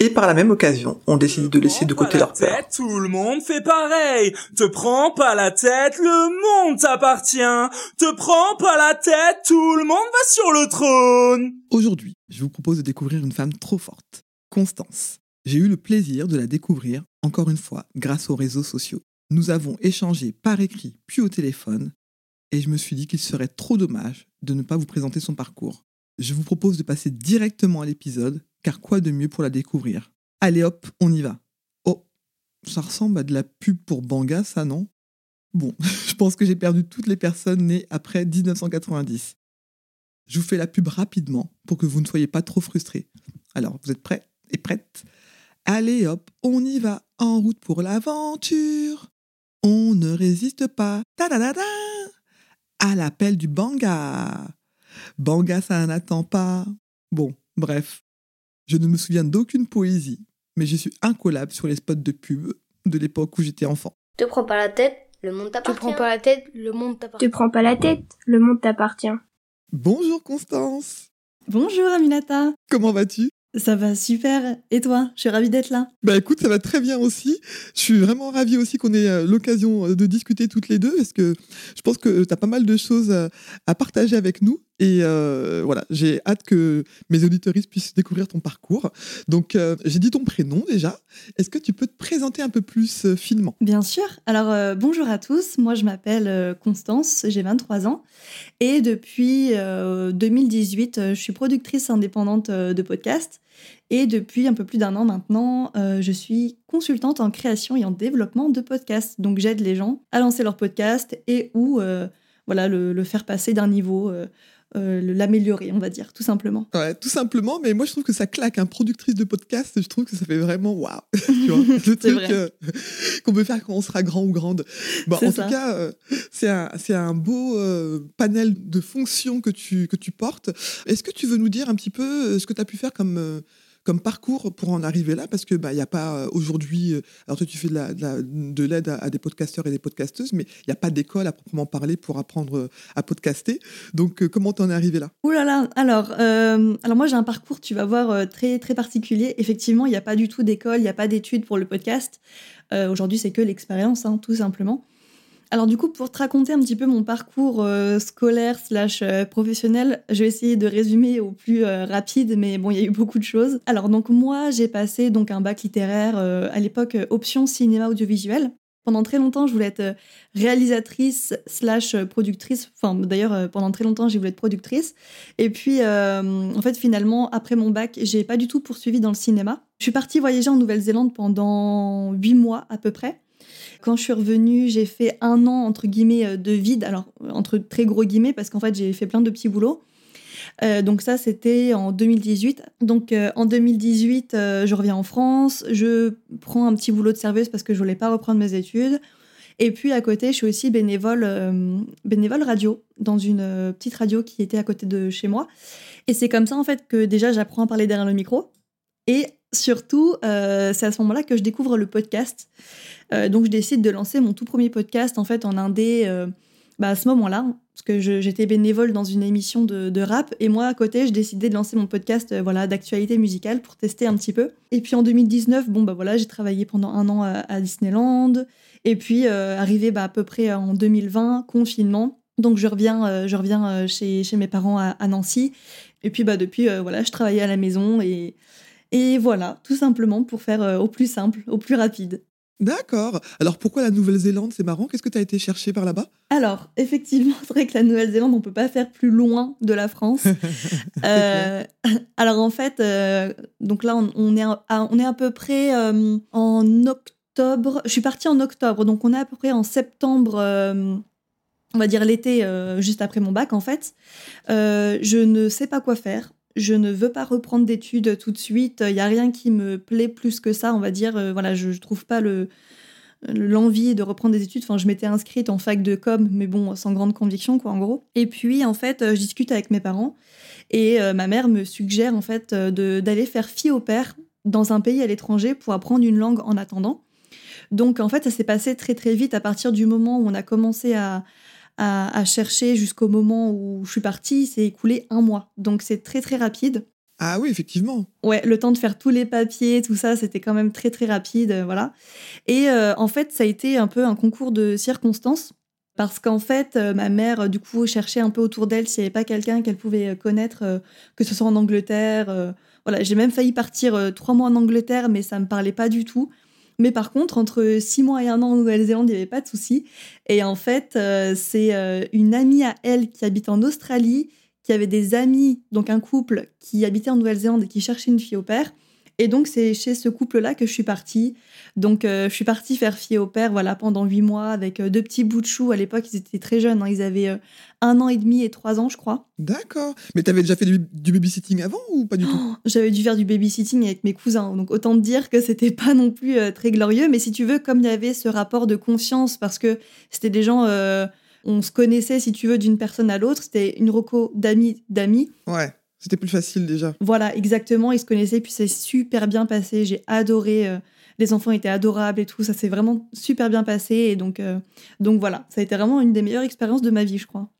Et par la même occasion, on décide de laisser de côté leur peur. Tout le monde fait pareil. Te prends pas la tête, le monde t'appartient. Te prends pas la tête, tout le monde va sur le trône. Aujourd'hui, je vous propose de découvrir une femme trop forte, Constance. J'ai eu le plaisir de la découvrir, encore une fois, grâce aux réseaux sociaux. Nous avons échangé par écrit puis au téléphone, et je me suis dit qu'il serait trop dommage de ne pas vous présenter son parcours. Je vous propose de passer directement à l'épisode car quoi de mieux pour la découvrir? Allez hop, on y va. Oh, ça ressemble à de la pub pour Banga, ça, non? Bon, je pense que j'ai perdu toutes les personnes nées après 1990. Je vous fais la pub rapidement pour que vous ne soyez pas trop frustrés. Alors, vous êtes prêts et prêtes? Allez hop, on y va, en route pour l'aventure. On ne résiste pas. Ta -da -da -da à l'appel du Banga. Banga, ça n'attend pas. Bon, bref, je ne me souviens d'aucune poésie, mais je suis incollable sur les spots de pub de l'époque où j'étais enfant. Te prends pas la tête, le monde t'appartient. Te prends pas la tête, le monde t'appartient. Te prends pas la tête, le monde t'appartient. Bonjour Constance. Bonjour Aminata. Comment vas-tu? Ça va super. Et toi? Je suis ravie d'être là. Bah écoute, ça va très bien aussi. Je suis vraiment ravie aussi qu'on ait euh, l'occasion de discuter toutes les deux parce que je pense que tu as pas mal de choses à partager avec nous. Et euh, voilà, j'ai hâte que mes auditoristes puissent découvrir ton parcours. Donc, euh, j'ai dit ton prénom déjà. Est-ce que tu peux te présenter un peu plus euh, finement? Bien sûr. Alors, bonjour à tous. Moi, je m'appelle Constance, j'ai 23 ans. Et depuis 2018, je suis productrice indépendante de podcast. Et depuis un peu plus d'un an maintenant, je suis consultante en création et en développement de podcasts. Donc, j'aide les gens à lancer leur podcast et ou voilà, le, faire passer d'un niveau l'améliorer, on va dire, tout simplement. Ouais, tout simplement, mais moi je trouve que ça claque. Un productrice de podcast, je trouve que ça fait vraiment waouh. tu vois, le truc euh, qu'on peut faire quand on sera grand ou grande. Bon, en tout cas, euh, c'est un, un, beau panel de fonctions que tu, que tu portes. Est-ce que tu veux nous dire un petit peu ce que tu as pu faire comme comme parcours pour en arriver là Parce que bah il y a pas euh, aujourd'hui. Euh, alors toi tu fais de l'aide la, de à, des podcasteurs et des podcasteuses, mais il n'y a pas d'école à proprement parler pour apprendre euh, à podcaster. Donc comment t'en es arrivé là? Ouh là là. Alors alors moi j'ai un parcours tu vas voir très très particulier. Effectivement il n'y a pas du tout d'école, il n'y a pas d'études pour le podcast. aujourd'hui c'est que l'expérience hein, tout simplement. Alors du coup, pour te raconter un petit peu mon parcours euh, scolaire slash euh, professionnel, je vais essayer de résumer au plus euh, rapide, mais bon, il y a eu beaucoup de choses. Alors donc moi, j'ai passé donc un bac littéraire à l'époque option cinéma audiovisuel. Pendant très longtemps, je voulais être réalisatrice slash productrice. Enfin, d'ailleurs, pendant très longtemps, j'ai voulu être productrice. Et puis, en fait, finalement, après mon bac, j'ai pas du tout poursuivi dans le cinéma. Je suis partie voyager en Nouvelle-Zélande pendant huit mois à peu près. Quand je suis revenue, j'ai fait un an, entre guillemets, euh, de vide. Alors, entre très gros guillemets, parce qu'en fait, j'ai fait plein de petits boulots. Euh, donc ça, c'était en 2018. Donc euh, en 2018, je reviens en France, je prends un petit boulot de serveuse parce que je voulais pas reprendre mes études. Et puis à côté, je suis aussi bénévole, bénévole radio dans une petite radio qui était à côté de chez moi. Et c'est comme ça en fait que déjà j'apprends à parler derrière le micro. Et surtout, c'est à ce moment-là que je découvre le podcast. Euh, donc je décide de lancer mon tout premier podcast en fait en indé euh, bah, à ce moment-là, parce que j'étais bénévole dans une émission de, rap, et moi à côté, je décidais de lancer mon podcast euh, voilà, d'actualité musicale pour tester un petit peu. Et puis en 2019, bon bah voilà, j'ai travaillé pendant un an à, Disneyland, et puis arrivé bah, à peu près en 2020, confinement. Donc je reviens, je reviens chez, chez, mes parents à, à, Nancy, et puis bah depuis voilà, je travaillais à la maison et et voilà, tout simplement pour faire au plus simple, au plus rapide. D'accord. Alors pourquoi la Nouvelle-Zélande C'est marrant? Qu'est-ce que tu as été chercher par là-bas? Alors, effectivement, c'est vrai que la Nouvelle-Zélande, on peut pas faire plus loin de la France. Euh, alors en fait, euh, donc là, on, est à, on est à peu près euh, en octobre. Je suis partie en octobre, donc on est à peu près en septembre. on va dire l'été, juste après mon bac, en fait. je ne sais pas quoi faire je ne veux pas reprendre d'études tout de suite. Il y a rien qui me plaît plus que ça, on va dire. voilà, je, je trouve pas le l'envie de reprendre des études. Enfin, je m'étais inscrite en fac de com, mais bon, sans grande conviction, quoi, en gros. Et puis, en fait, je discute avec mes parents et ma mère me suggère, en fait, d'aller faire fille au père dans un pays à l'étranger pour apprendre une langue en attendant. Donc, en fait, ça s'est passé très, très vite à partir du moment où on a commencé à, à, chercher jusqu'au moment où je suis partie, c'est écoulé un mois. Donc, c'est très, très rapide. Ah oui, effectivement. Ouais, le temps de faire tous les papiers, tout ça, c'était quand même très très rapide, euh, voilà. Et euh, en fait, ça a été un peu un concours de circonstances parce qu'en fait, euh, ma mère, du coup, cherchait un peu autour d'elle s'il n'y avait pas quelqu'un qu'elle pouvait connaître, que ce soit en Angleterre. voilà, j'ai même failli partir trois mois en Angleterre, mais ça me parlait pas du tout. Mais par contre, entre six mois et un an en Nouvelle-Zélande, il n'y avait pas de souci. Et en fait, c'est une amie à elle qui habite en Australie qui avait des amis, donc un couple qui habitait en Nouvelle-Zélande et qui cherchait une fille au père. Et donc, c'est chez ce couple-là que je suis partie. Donc, euh, je suis partie faire fille au père voilà, pendant huit mois avec euh, deux petits bouts de chou. À l'époque, ils étaient très jeunes. Hein. Ils avaient euh, un an et demi et trois ans, je crois. D'accord. Mais tu avais déjà fait du, babysitting avant ou pas du tout? Oh, J'avais dû faire du babysitting avec mes cousins. Donc, autant te dire que c'était pas non plus très glorieux. Mais si tu veux, comme il y avait ce rapport de confiance, parce que c'était des gens on se connaissait, si tu veux, d'une personne à l'autre. C'était une roco d'amis d'amis. Ouais. C'était plus facile déjà. Voilà, exactement. Ils se connaissaient, puis c'est super bien passé. J'ai adoré. Euh, les enfants étaient adorables et tout. Ça s'est vraiment super bien passé. Et donc, euh, donc voilà, ça a été vraiment une des meilleures expériences de ma vie, je crois.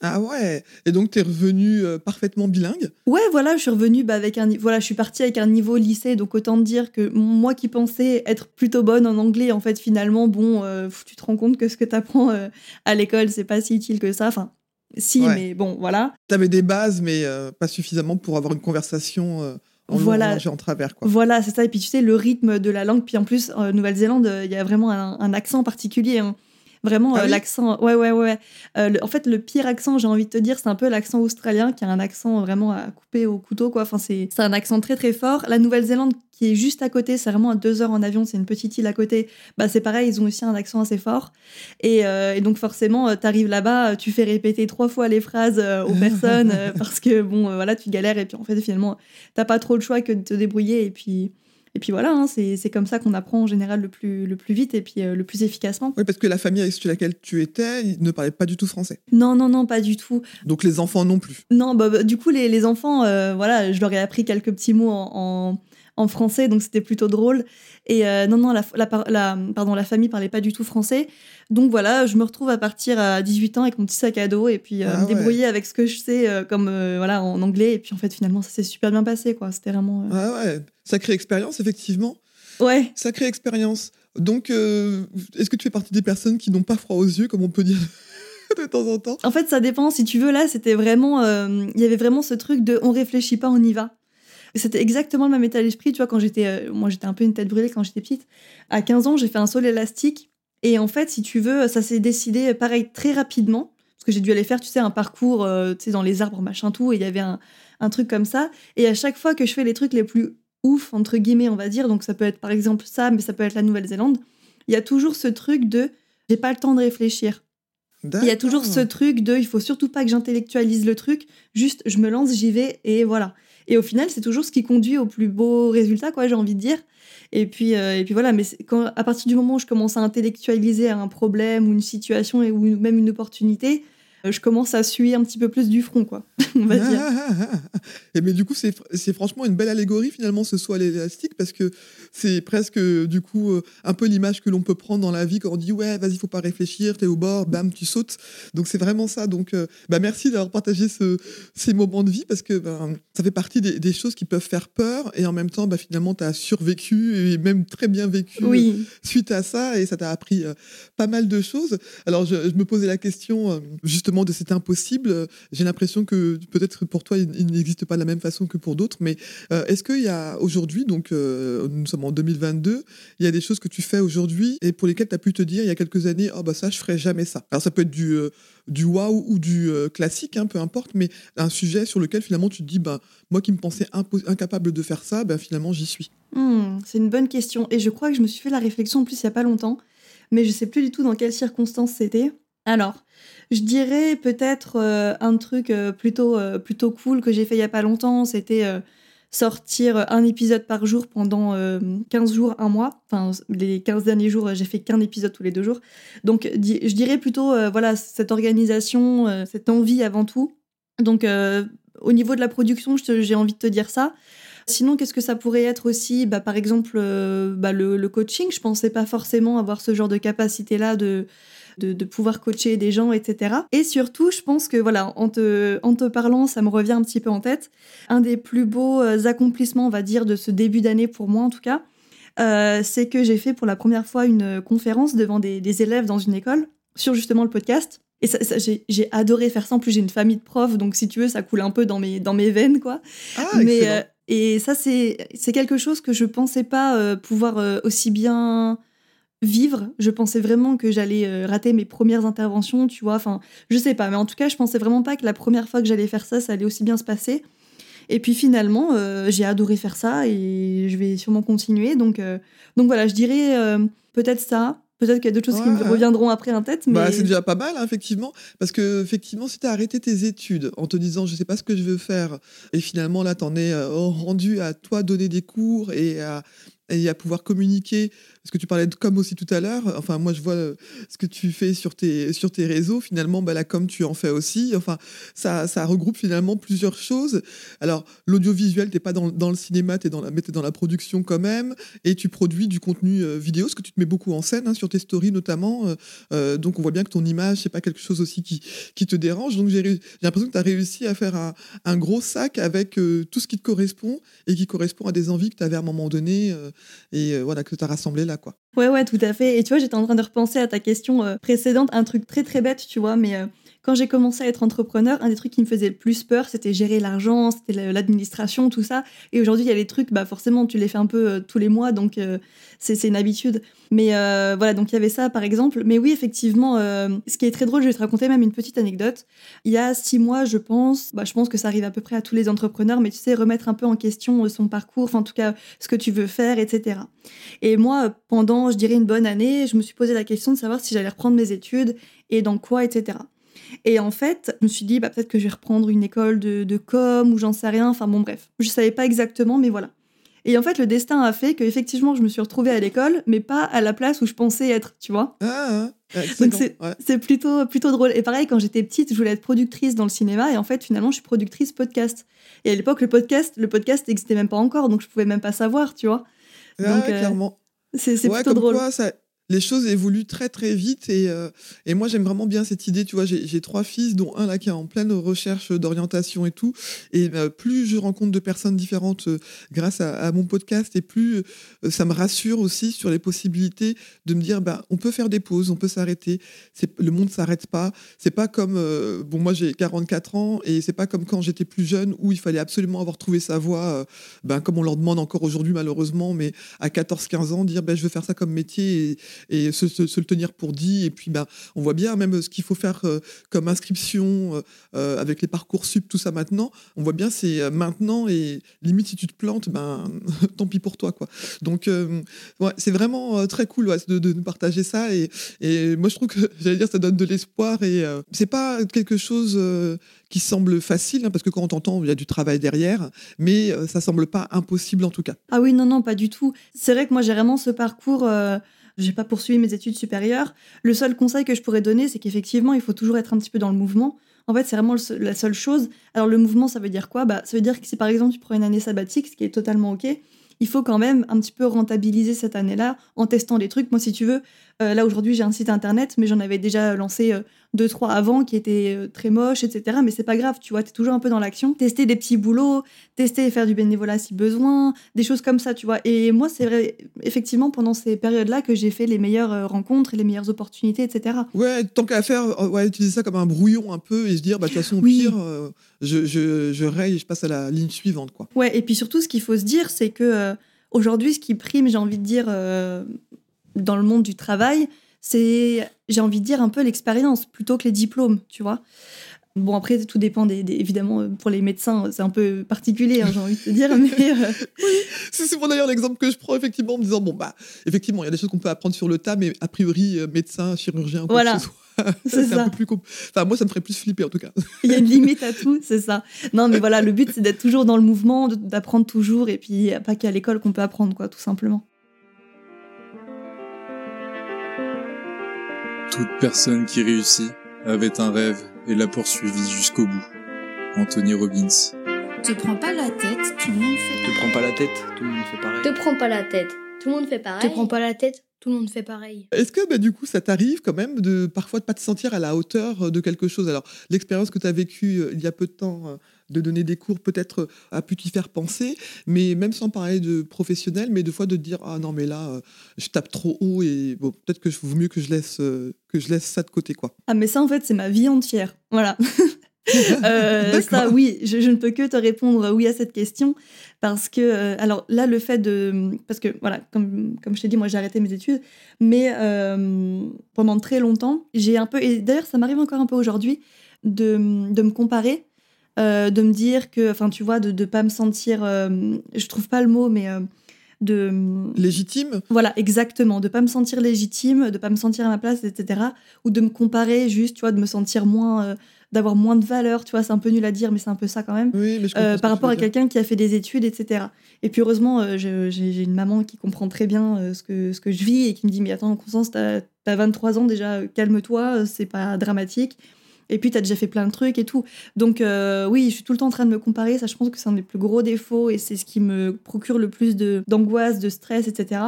Ah ouais Et donc, tu es revenu euh, parfaitement bilingue? Ouais, voilà, je suis revenue bah, avec un... Voilà, je suis partie avec un niveau lycée, donc autant dire que moi qui pensais être plutôt bonne en anglais, en fait, finalement, bon, euh, tu te rends compte que ce que tu apprends euh, à l'école, c'est pas si utile que ça. Enfin, si, mais bon, voilà. Tu avais des bases, mais pas suffisamment pour avoir une conversation... En voilà, en travers. Quoi. Voilà, c'est ça. Et puis tu sais, le rythme de la langue. Puis en plus, en Nouvelle-Zélande, il y a vraiment un, accent particulier. Hein. Vraiment, ah euh, l'accent. Ouais, ouais, ouais. Euh, en fait, le pire accent, j'ai envie de te dire, c'est un peu l'accent australien qui a un accent vraiment à couper au couteau, quoi. Enfin, c'est un accent très, très fort. La Nouvelle-Zélande, qui est juste à côté, c'est vraiment à deux heures en avion, c'est une petite île à côté. Bah, c'est pareil, ils ont aussi un accent assez fort. Et, euh, donc, forcément, tu arrives là-bas, tu fais répéter trois fois les phrases aux personnes parce que, bon, voilà, tu galères. Et puis, en fait, finalement, t'as pas trop le choix que de te débrouiller. Et puis. Et puis voilà, hein, c'est comme ça qu'on apprend en général le plus, le plus vite et puis euh, le plus efficacement. Oui, parce que la famille avec laquelle tu étais ne parlait pas du tout français. Non, non, non, pas du tout. Donc les enfants non plus. Non, bah, bah du coup, les, les enfants, euh, voilà, je leur ai appris quelques petits mots en, en, français, donc c'était plutôt drôle. Et euh, non, non, la, la, pardon, la famille parlait pas du tout français. Donc voilà, je me retrouve à partir à 18 ans avec mon petit sac à dos et puis ah me débrouiller avec ce que je sais comme voilà en anglais. Et puis en fait, finalement, ça s'est super bien passé, quoi. C'était vraiment. Ah ouais Sacrée expérience, effectivement. Ouais. Sacrée expérience. Donc, euh, est-ce que tu fais partie des personnes qui n'ont pas froid aux yeux, comme on peut dire de temps en temps? En fait, ça dépend. Si tu veux, là, c'était vraiment. Euh, il y avait vraiment ce truc de on réfléchit pas, on y va. C'était exactement le même état d'esprit. Tu vois, quand j'étais. Euh, moi, j'étais un peu une tête brûlée quand j'étais petite. À 15 ans, j'ai fait un saut élastique. Et en fait, si tu veux, ça s'est décidé pareil très rapidement. Parce que j'ai dû aller faire, tu sais, un parcours tu sais, dans les arbres, machin tout. Et il y avait un, un truc comme ça. Et à chaque fois que je fais les trucs les plus ouf, entre guillemets, on va dire, donc ça peut être par exemple ça, mais ça peut être la Nouvelle-Zélande, il y a toujours ce truc de j'ai pas le temps de réfléchir. Il y a toujours ce truc de il faut surtout pas que j'intellectualise le truc, juste je me lance, j'y vais et voilà. Et au final, c'est toujours ce qui conduit au plus beau résultat, quoi, j'ai envie de dire. Et puis, euh, et puis voilà, mais à partir du moment où je commence à intellectualiser un problème ou une situation ou même une opportunité, je commence à suer un petit peu plus du front, quoi, on va dire. et mais du coup, c'est franchement une belle allégorie, finalement, ce soit l'élastique, parce que c'est presque, du coup, euh, un peu l'image que l'on peut prendre dans la vie quand on dit, ouais, vas-y, faut pas réfléchir, t'es au bord, bam, tu sautes. Donc, c'est vraiment ça. Donc, euh, bah, merci d'avoir partagé ce, ces moments de vie, parce que ben, ça fait partie des, choses qui peuvent faire peur, et en même temps, bah, finalement, tu as survécu, et même très bien vécu suite à ça, et ça t'a appris pas mal de choses. Alors, je, je, me posais la question, justement, de c'est impossible. J'ai l'impression que peut-être pour toi, il, n'existe pas de la même façon que pour d'autres. Mais euh, est-ce qu'il y a aujourd'hui, donc euh, nous sommes en 2022, il y a des choses que tu fais aujourd'hui et pour lesquelles tu as pu te dire il y a quelques années, oh bah ça, je ferais jamais ça. Alors ça peut être du, euh, du wow ou du classique, hein, peu importe, mais un sujet sur lequel finalement tu te dis, bah, moi qui me pensais incapable de faire ça, bah, finalement j'y suis. Hmm, c'est une bonne question. Et je crois que je me suis fait la réflexion en plus il n'y a pas longtemps, mais je sais plus du tout dans quelles circonstances c'était. Alors, je dirais peut-être euh, un truc euh, plutôt, euh, plutôt cool que j'ai fait il y a pas longtemps, c'était sortir un épisode par jour pendant 15 jours, un mois. Enfin, les 15 derniers jours, j'ai fait qu'un épisode tous les deux jours. Donc, je dirais plutôt, voilà, cette organisation, cette envie avant tout. Donc, au niveau de la production, j'ai envie de te dire ça. Sinon, qu'est-ce que ça pourrait être aussi? Bah, Par exemple, bah, le, le, coaching. Je pensais pas forcément avoir ce genre de capacité-là de, de, pouvoir coacher des gens, etc. Et surtout, je pense que voilà, en te, en te parlant, ça me revient un petit peu en tête. Un des plus beaux euh, accomplissements, on va dire, de ce début d'année pour moi en tout cas, euh, c'est que j'ai fait pour la première fois une conférence devant des, élèves dans une école sur justement le podcast. Et ça, j'ai adoré faire ça. En plus, j'ai une famille de profs, donc si tu veux, ça coule un peu dans mes, dans mes veines, quoi. Ah, Mais, euh, et ça, c'est quelque chose que je pensais pas pouvoir aussi bien vivre. Je pensais vraiment que j'allais euh, rater mes premières interventions, tu vois. Enfin, je sais pas, mais en tout cas, je pensais vraiment pas que la première fois que j'allais faire ça, ça allait aussi bien se passer. Et puis finalement, euh, j'ai adoré faire ça et je vais sûrement continuer. Donc, euh, donc voilà, je dirais peut-être ça. Peut-être qu'il y a d'autres choses qui me reviendront après en tête. Bah, c'est déjà pas mal, hein, effectivement. Parce que, effectivement, si tu as arrêté tes études en te disant je sais pas ce que je veux faire, et finalement là, tu en es rendu à toi donner des cours et à, et à pouvoir communiquer parce que tu parlais de com aussi tout à l'heure. Enfin, moi, je vois euh, ce que tu fais sur tes, sur tes réseaux. Finalement, bah, la com, tu en fais aussi. Enfin, ça, ça regroupe finalement plusieurs choses. Alors, l'audiovisuel, tu n'es pas dans, dans, le cinéma, tu es dans la, mais es dans la production quand même. Et tu produis du contenu euh, vidéo, parce que tu te mets beaucoup en scène, hein, sur tes stories notamment. Euh, donc, on voit bien que ton image, c'est pas quelque chose aussi qui, qui te dérange. Donc, j'ai l'impression que tu as réussi à faire un, un gros sac avec tout ce qui te correspond et qui correspond à des envies que tu avais à un moment donné et voilà, que tu as rassemblé là. Ouais, ouais, tout à fait. Et tu vois, j'étais en train de repenser à ta question euh, précédente, un truc très très bête, tu vois, mais euh, quand j'ai commencé à être entrepreneur, un des trucs qui me faisait le plus peur, c'était gérer l'argent, c'était l'administration, tout ça. Et aujourd'hui, il y a les trucs, bah forcément, tu les fais un peu euh, tous les mois, donc c'est une habitude. Mais voilà, donc il y avait ça par exemple. Mais oui, effectivement, ce qui est très drôle, je vais te raconter même une petite anecdote. Il y a six mois, je pense, bah, je pense que ça arrive à peu près à tous les entrepreneurs, mais tu sais, remettre un peu en question son parcours, enfin en tout cas ce que tu veux faire, etc. Et moi, pendant, je dirais, une bonne année, je me suis posé la question de savoir si j'allais reprendre mes études et dans quoi, etc. Et en fait, je me suis dit, bah, peut-être que je vais reprendre une école de, de com ou j'en sais rien. Enfin bon, bref. Je savais pas exactement, mais voilà. Et en fait, le destin a fait qu'effectivement, je me suis retrouvée à l'école, mais pas à la place où je pensais être, tu vois. Ah, ah Donc c'est plutôt, plutôt drôle. Et pareil, quand j'étais petite, je voulais être productrice dans le cinéma, et en fait, finalement, je suis productrice podcast. Et à l'époque, le podcast, le podcast n'existait même pas encore, donc je pouvais même pas savoir, tu vois. Ah, Donc, euh, clairement. C'est plutôt drôle. Quoi, ça, les choses évoluent très très vite et, euh, et moi j'aime vraiment bien cette idée. Tu vois, j'ai trois fils, dont un là qui est en pleine recherche d'orientation et tout. Et euh, plus je rencontre de personnes différentes euh, grâce à, mon podcast, et plus ça me rassure aussi sur les possibilités de me dire, bah, on peut faire des pauses, on peut s'arrêter. Le monde s'arrête pas. C'est pas comme, bon, moi j'ai 44 ans et c'est pas comme quand j'étais plus jeune où il fallait absolument avoir trouvé sa voie, ben, comme on leur demande encore aujourd'hui malheureusement, mais à 14-15 ans, dire, ben, je veux faire ça comme métier. Et se, le tenir pour dit. Et puis, ben, on voit bien même ce qu'il faut faire euh, comme inscription euh, euh, avec les parcours sup, tout ça maintenant. On voit bien c'est maintenant et limite si tu te plantes, ben tant pis pour toi quoi. Donc ouais, c'est vraiment très cool de, de, partager ça et, et moi je trouve que j'allais dire ça donne de l'espoir et c'est pas quelque chose qui semble facile, hein, parce que quand on t'entend, il y a du travail derrière, mais ça semble pas impossible en tout cas. Ah oui, non, non, pas du tout. C'est vrai que moi j'ai vraiment ce parcours j'ai pas poursuivi mes études supérieures. Le seul conseil que je pourrais donner, c'est qu'effectivement, il faut toujours être un petit peu dans le mouvement. En fait, c'est vraiment la seule chose. Alors, le mouvement, ça veut dire quoi? Bah, Ça veut dire que si par exemple tu prends une année sabbatique, ce qui est totalement OK, il faut quand même un petit peu rentabiliser cette année-là en testant des trucs. Moi, si tu veux, euh, là aujourd'hui j'ai un site internet, mais j'en avais déjà lancé euh, deux, trois avant qui étaient euh, très moches, etc. Mais c'est pas grave, tu vois, tu es toujours un peu dans l'action. Tester des petits boulots, tester et faire du bénévolat si besoin, des choses comme ça, tu vois. Et moi, c'est vrai, effectivement, pendant ces périodes-là que j'ai fait les meilleures rencontres et les meilleures opportunités, etc. Ouais, tant qu'à faire, ouais, utiliser ça comme un brouillon un peu et se dire, bah, de toute façon, au pire, je, je, je raye et je passe à la ligne suivante, quoi. Ouais, et puis surtout, ce qu'il faut se dire, c'est que aujourd'hui, ce qui prime, j'ai envie de dire, dans le monde du travail, c'est, j'ai envie de dire, un peu l'expérience plutôt que les diplômes, tu vois. Bon, après, tout dépend des, évidemment, pour les médecins, c'est un peu particulier, hein, j'ai envie de te dire. Mais euh, oui, c'est d'ailleurs l'exemple que je prends, effectivement, en me disant, bon, bah, effectivement, il y a des choses qu'on peut apprendre sur le tas, mais a priori, euh, médecin, chirurgien, quoi voilà. que ce soit. c'est un peu plus Enfin, moi, ça me ferait plus flipper en tout cas. Il y a une limite à tout, c'est ça. Non, mais voilà, le but, c'est d'être toujours dans le mouvement, d'apprendre toujours, et puis pas qu'à l'école qu'on peut apprendre, quoi, tout simplement. Toute personne qui réussit avait un rêve et l'a poursuivi jusqu'au bout. Anthony Robbins. Te prends pas la tête, tout le monde fait Te prends pas la tête, tout le monde fait pareil. Te prends pas la tête, tout le monde fait pareil. Te prends pas la tête, tout le monde fait pareil. Est-ce que bah, du coup ça t'arrive quand même de parfois de pas te sentir à la hauteur de quelque chose? Alors l'expérience que tu as vécue euh, il y a peu de temps euh, de donner des cours peut-être euh, a pu t'y faire penser, mais même sans parler de professionnel, mais de fois de te dire ah non mais là je tape trop haut et bon peut-être que vaut mieux que je laisse que je laisse ça de côté quoi. Ah mais ça en fait c'est ma vie entière, voilà. euh, ça, oui, je, ne peux que te répondre oui à cette question parce que, euh, alors là, le fait de, parce que voilà, comme, comme je t'ai dit, moi j'ai arrêté mes études, mais euh, pendant très longtemps, j'ai un peu, et d'ailleurs ça m'arrive encore un peu aujourd'hui, de, de, me comparer, euh, de me dire que, enfin tu vois, de ne pas me sentir, je trouve pas le mot, mais de légitime. voilà exactement de pas me sentir légitime de pas me sentir à ma place etc ou de me comparer juste tu vois de me sentir moins d'avoir moins de valeur, tu vois, c'est un peu nul à dire, mais c'est un peu ça quand même, euh, par rapport à quelqu'un qui a fait des études, etc. Et puis heureusement, euh, j'ai une maman qui comprend très bien euh, ce, que, ce que je vis et qui me dit, mais attends, Constance, t'as as 23 ans déjà, calme-toi, c'est pas dramatique. Et puis, tu as déjà fait plein de trucs et tout. Donc, oui, je suis tout le temps en train de me comparer. Ça, je pense que c'est un des plus gros défauts et c'est ce qui me procure le plus d'angoisse, de, stress, etc.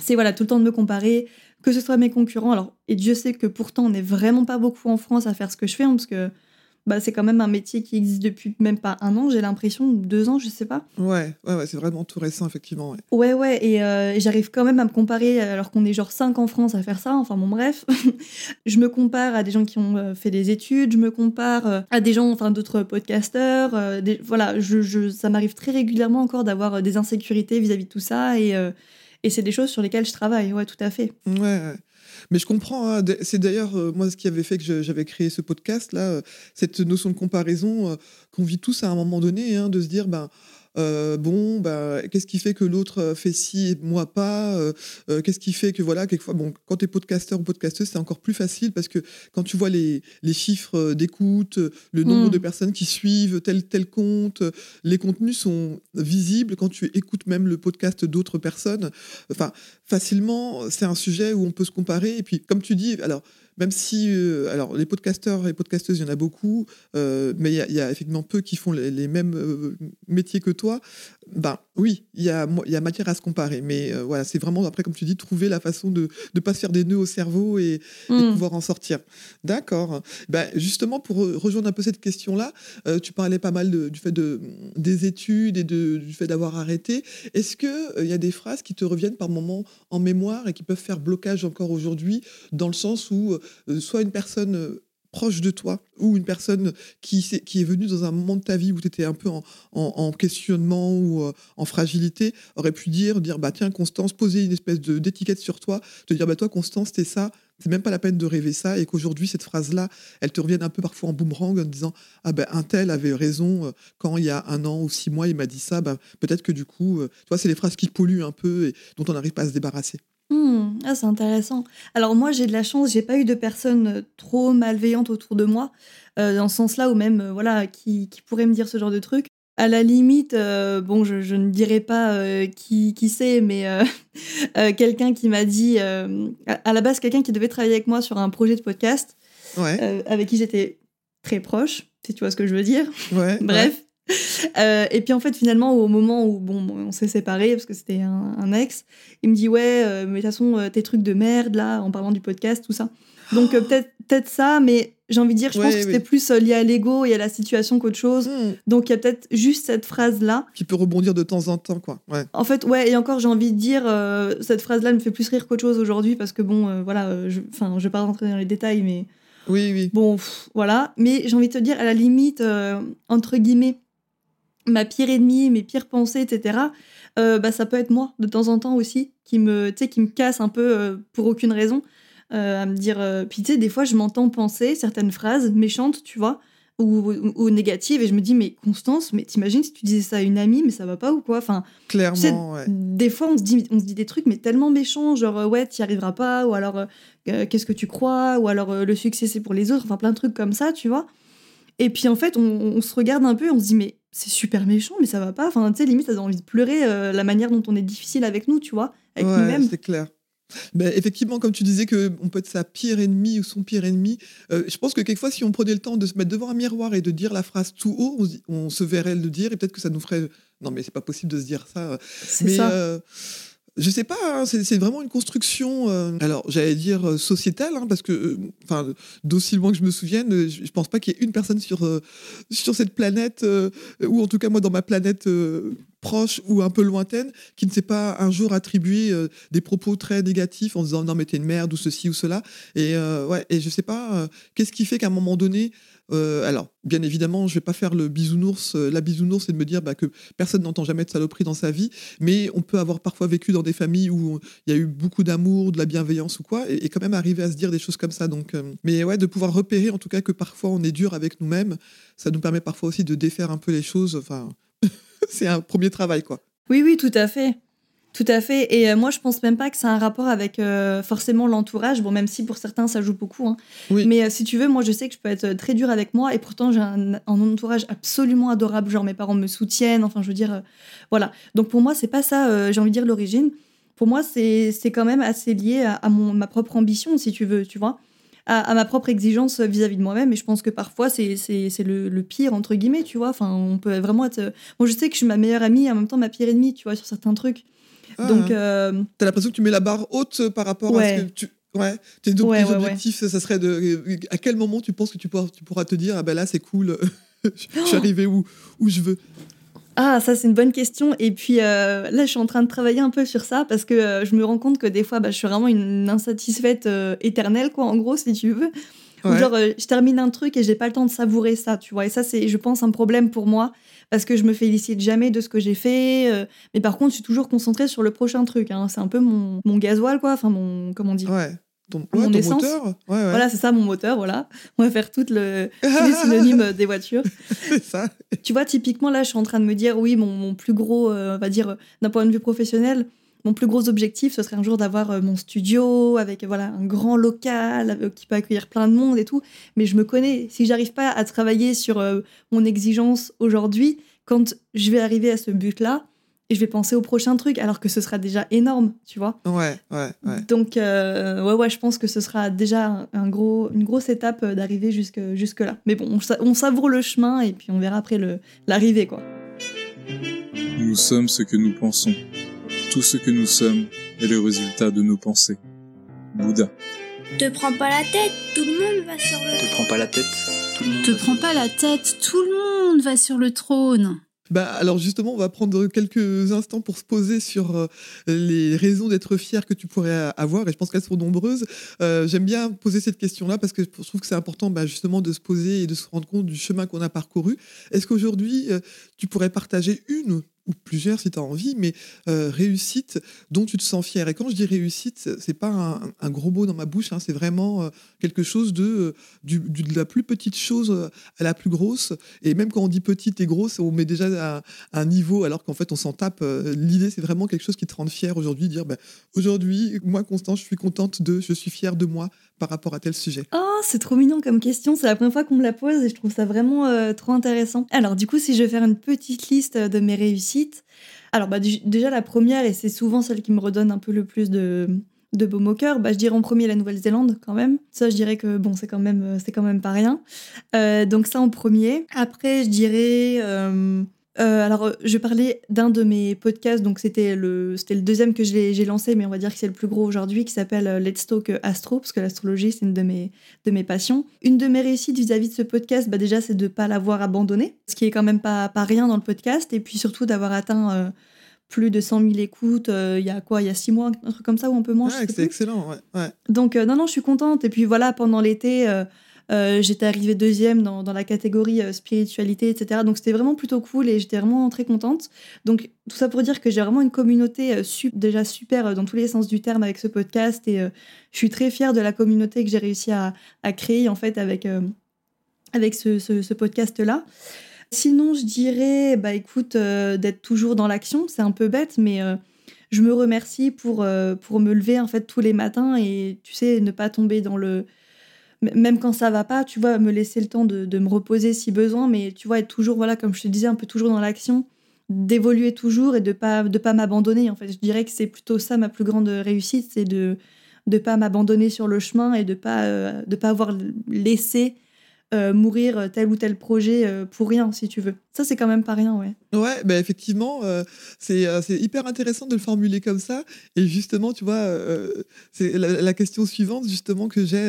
C'est voilà, tout le temps de me comparer, que ce soit mes concurrents. Alors, et Dieu sait que pourtant, on n'est vraiment pas beaucoup en France à faire ce que je fais, hein, parce que bah, c'est quand même un métier qui existe depuis même pas un an, j'ai l'impression, deux ans, je sais pas. Ouais, ouais, ouais c'est vraiment tout récent, effectivement. Ouais, ouais, et, euh, j'arrive quand même à me comparer, alors qu'on est genre cinq en France à faire ça, enfin bon, bref. je me compare à des gens qui ont euh, fait des études, je me compare euh, à des gens, enfin d'autres podcasteurs, voilà, je, je, ça m'arrive très régulièrement encore d'avoir des insécurités vis-à-vis -vis de tout ça, et et c'est des choses sur lesquelles je travaille, ouais, tout à fait. Ouais, mais je comprends. Hein, c'est d'ailleurs euh, moi ce qui avait fait que j'avais créé ce podcast là, euh, cette notion de comparaison euh, qu'on vit tous à un moment donné, hein, de se dire ben euh, bon, bah, qu'est-ce qui fait que l'autre euh, fait ci et moi pas euh, Qu'est-ce qui fait que, voilà, quelquefois, bon, quand tu es podcasteur ou podcasteuse, c'est encore plus facile parce que quand tu vois les, les chiffres d'écoute, le nombre de personnes qui suivent tel, tel compte, les contenus sont visibles quand tu écoutes même le podcast d'autres personnes. Enfin, facilement, c'est un sujet où on peut se comparer. Et puis, comme tu dis, alors, même si, euh, alors les podcasteurs et podcasteuses, il y en a beaucoup, euh, mais il y, a effectivement peu qui font les, mêmes euh, métiers que toi. Ben oui, il y a, y a matière à se comparer, mais voilà, c'est vraiment après, comme tu dis, trouver la façon de ne pas se faire des nœuds au cerveau et, mm. pouvoir en sortir. D'accord. Ben, justement, pour rejoindre un peu cette question-là, tu parlais pas mal du fait de, des études et de, du fait d'avoir arrêté. Est-ce qu'il il y a des phrases qui te reviennent par moments en mémoire et qui peuvent faire blocage encore aujourd'hui, dans le sens où soit une personne euh, proche de toi ou une personne qui, qui est venue dans un moment de ta vie où tu étais un peu en, questionnement ou euh, en fragilité aurait pu dire dire bah tiens Constance poser une espèce de d'étiquette sur toi te dire bah toi Constance t'es ça c'est même pas la peine de rêver ça et qu'aujourd'hui cette phrase là elle te revienne un peu parfois en boomerang en disant ah ben un tel avait raison quand il y a un an ou six mois il m'a dit ça bah, peut-être que du coup toi c'est les phrases qui polluent un peu et dont on n'arrive pas à se débarrasser Mmh. Ah, c'est intéressant. Alors moi, j'ai de la chance, j'ai pas eu de personnes euh, trop malveillantes autour de moi, euh, dans ce sens-là, ou même euh, voilà, qui, qui pourraient me dire ce genre de truc. À la limite, bon, je, ne dirais pas qui, qui c'est, mais quelqu'un qui m'a dit, à, la base, quelqu'un qui devait travailler avec moi sur un projet de podcast, avec qui j'étais très proche, si tu vois ce que je veux dire. Bref. Euh, et puis en fait, finalement, au moment où bon, on s'est séparés, parce que c'était un, ex, il me dit Ouais, euh, mais de toute façon, euh, tes trucs de merde, là, en parlant du podcast, tout ça. Donc peut-être peut ça, mais j'ai envie de dire, je pense que c'était plus lié à l'ego et à la situation qu'autre chose. Hmm. Donc il y a peut-être juste cette phrase-là. Qui peut rebondir de temps en temps, quoi. Ouais. En fait, ouais, et encore, j'ai envie de dire, cette phrase-là me fait plus rire qu'autre chose aujourd'hui, parce que bon, voilà, je, enfin, je vais pas rentrer dans les détails, mais. Oui, oui. Bon, voilà. Mais j'ai envie de te dire, à la limite, entre guillemets, ma pire ennemie, mes pires pensées, etc., euh, bah, ça peut être moi, de temps en temps aussi, qui me, qui me casse un peu euh, pour aucune raison, euh, à me dire... puis tu sais, des fois, je m'entends penser certaines phrases méchantes, tu vois, ou, ou, négatives et je me dis mais Constance mais t'imagines si tu disais ça à une amie mais ça va pas ou quoi? Enfin clairement ouais. des fois on se dit on se dit des trucs mais tellement méchants genre ouais t'y arriveras pas ou alors qu'est-ce que tu crois? Ou alors le succès c'est pour les autres enfin plein de trucs comme ça tu vois et puis en fait on, on se regarde un peu et on se dit mais c'est super méchant mais ça va pas enfin tu sais limite ça a envie de pleurer la manière dont on est difficile avec nous tu vois avec ouais, nous-mêmes c'est clair ben, effectivement, comme tu disais que on peut être sa pire ennemi ou son pire ennemi, euh, je pense que quelquefois, si on prenait le temps de se mettre devant un miroir et de dire la phrase tout haut, on, se, on se verrait le dire et peut-être que ça nous ferait. Non, mais c'est pas possible de se dire ça. C'est ça. Euh, je sais pas, hein, c'est vraiment une construction, euh, alors j'allais dire euh, sociétale, hein, parce que, enfin, d'aussi loin que je me souvienne, je, je pense pas qu'il y ait une personne sur, euh, sur cette planète, ou en tout cas moi dans ma planète proche ou un peu lointaine, qui ne s'est pas un jour attribué des propos très négatifs en disant non mais t'es une merde ou ceci ou cela. Et ouais, et je sais pas, qu'est-ce qui fait qu'à un moment donné, euh, alors, bien évidemment, je vais pas faire le bisounours, euh, la bisounours, c'est de me dire bah, que personne n'entend jamais de saloperie dans sa vie, mais on peut avoir parfois vécu dans des familles où il y a eu beaucoup d'amour, de la bienveillance ou quoi, et, et, quand même arriver à se dire des choses comme ça. Donc, euh, mais ouais, de pouvoir repérer en tout cas que parfois on est dur avec nous-mêmes, ça nous permet parfois aussi de défaire un peu les choses. Enfin, c'est un premier travail, quoi. Oui, oui, tout à fait. Tout à fait. Et euh, moi, je pense même pas que ça a un rapport avec euh, forcément l'entourage. Bon, même si pour certains, ça joue beaucoup. Hein. Oui. Mais euh, si tu veux, moi, je sais que je peux être très dure avec moi. Et pourtant, j'ai un, un, entourage absolument adorable. Genre, mes parents me soutiennent. Enfin, je veux dire, voilà. Donc, pour moi, c'est pas ça, j'ai envie de dire, l'origine. Pour moi, c'est quand même assez lié à, à mon, ma propre ambition, si tu veux, tu vois. À, à ma propre exigence vis-à-vis -vis de moi-même. Et je pense que parfois, c'est le, le, pire, entre guillemets, tu vois. Enfin, on peut vraiment être. Moi, je sais que je suis ma meilleure amie et en même temps ma pire ennemie, tu vois, sur certains trucs. Ah, Donc, euh... t'as l'impression que tu mets la barre haute par rapport ouais. à ce que tu. Ouais, tes deux ouais, ouais, objectifs, ça serait de. À quel moment tu penses que tu pourras, tu pourras te dire, ah ben là, c'est cool, je suis arrivé où, où je veux ah, ça c'est une bonne question. Et puis euh, là, je suis en train de travailler un peu sur ça parce que euh, je me rends compte que des fois, bah, je suis vraiment une insatisfaite euh, éternelle, quoi, en gros, si tu veux. Ouais. Ou genre, je termine un truc et j'ai pas le temps de savourer ça, tu vois. Et ça, c'est, je pense, un problème pour moi parce que je me félicite jamais de ce que j'ai fait. euh, mais par contre, je suis toujours concentrée sur le prochain truc. Hein. C'est un peu mon, mon gasoil, quoi. Enfin, mon. Comment on dit? Ouais. Ton, Mon ouais, ton essence. moteur? Ouais, ouais. Voilà, c'est ça mon moteur, voilà. On va faire toutes le, tous les synonymes des voitures. c'est ça. Tu vois, typiquement, là, je suis en train de me dire, oui, mon, mon plus gros, euh, on va dire, euh, d'un point de vue professionnel, mon plus gros objectif, ce serait un jour d'avoir euh, mon studio avec voilà un grand local euh, qui peut accueillir plein de monde et tout. Mais je me connais. Si j'arrive pas à travailler sur euh, mon exigence aujourd'hui, quand je vais arriver à ce but-là, et je vais penser au prochain truc, alors que ce sera déjà énorme, tu vois. Ouais, ouais, ouais. Donc, euh, ouais, ouais, je pense que ce sera déjà un, un gros, une grosse étape euh, d'arriver jusque, jusque là. Mais bon, on, sa- on savoure le chemin et puis on verra après le- l'arrivée, quoi. Nous sommes ce que nous pensons. Tout ce que nous sommes est le résultat de nos pensées. Bouddha. Te prends pas la tête, tout le monde va sur le Te prends pas la tête. Tout le monde Te prends pas la tête, tout le monde va sur le trône. Bah, alors justement, on va prendre quelques instants pour se poser sur euh, les raisons d'être fier que tu pourrais avoir, et je pense qu'elles sont nombreuses. Euh, J'aime bien poser cette question-là parce que je trouve que c'est important bah, justement de se poser et de se rendre compte du chemin qu'on a parcouru. Est-ce qu'aujourd'hui, euh, tu pourrais partager une ou plusieurs si tu as envie, mais euh, réussite dont tu te sens fier. Et quand je dis réussite, c'est pas un, gros mot dans ma bouche, hein, c'est vraiment euh, quelque chose de, euh, du, de la plus petite chose à la plus grosse. Et même quand on dit petite et grosse, on met déjà un niveau alors qu'en fait on s'en tape. L'idée, c'est vraiment quelque chose qui te rend fier aujourd'hui, dire bah, aujourd'hui, moi, Constant, je suis contente de, je suis fier de moi par rapport à tel sujet. Oh, c'est trop mignon comme question. C'est la première fois qu'on me la pose et je trouve ça vraiment euh, trop intéressant. Alors, du coup, si je vais faire une petite liste de mes réussites. Alors, bah, déjà, la première, et c'est souvent celle qui me redonne un peu le plus de, de baume au cœur, bah, je dirais en premier la Nouvelle-Zélande quand même. Ça, je dirais que bon, c'est quand même, euh, quand même pas rien. Euh, donc, ça en premier. Après, je dirais. euh, euh, alors, euh, je parlais d'un de mes podcasts, donc c'était le, c'était le deuxième que j'ai lancé, mais on va dire que c'est le plus gros aujourd'hui, qui s'appelle euh, Let's Talk Astro, parce que l'astrologie, c'est une de mes, de mes passions. Une de mes réussites vis-à-vis de ce podcast, bah déjà, c'est de ne pas l'avoir abandonné, ce qui est quand même pas, pas rien dans le podcast, et puis surtout d'avoir atteint euh, plus de 100 000 écoutes, euh, il y a quoi, il y a six mois, un truc comme ça, ou un peu moins, Ouais, c'est excellent, ouais. ouais. Donc, non, non, je suis contente. Et puis voilà, pendant l'été, euh, j'étais arrivée deuxième dans, dans la catégorie euh, spiritualité, etc. Donc, c'était vraiment plutôt cool et j'étais vraiment très contente. Donc, tout ça pour dire que j'ai vraiment une communauté euh, déjà super dans tous les sens du terme avec ce podcast. Et je suis très fière de la communauté que j'ai réussi à, à créer, en fait, avec. avec ce, ce, podcast-là. Sinon, je dirais, bah écoute, d'être toujours dans l'action. C'est un peu bête, mais je me remercie pour, pour me lever en fait tous les matins et tu sais, ne pas tomber dans le même quand ça va pas, tu vois, me laisser le temps de, me reposer si besoin, mais tu vois, être toujours, voilà, comme je te disais, un peu toujours dans l'action, d'évoluer toujours et de pas de pas m'abandonner. En fait, je dirais que c'est plutôt ça ma plus grande réussite, c'est de ne pas m'abandonner sur le chemin et de pas euh, de pas avoir laissé euh, mourir tel ou tel projet euh, pour rien, si tu veux. Ça, c'est quand même pas rien, ouais. Ouais, bah effectivement, euh, c'est hyper intéressant de le formuler comme ça. Et justement, tu vois, c'est la, question suivante, justement, que j'ai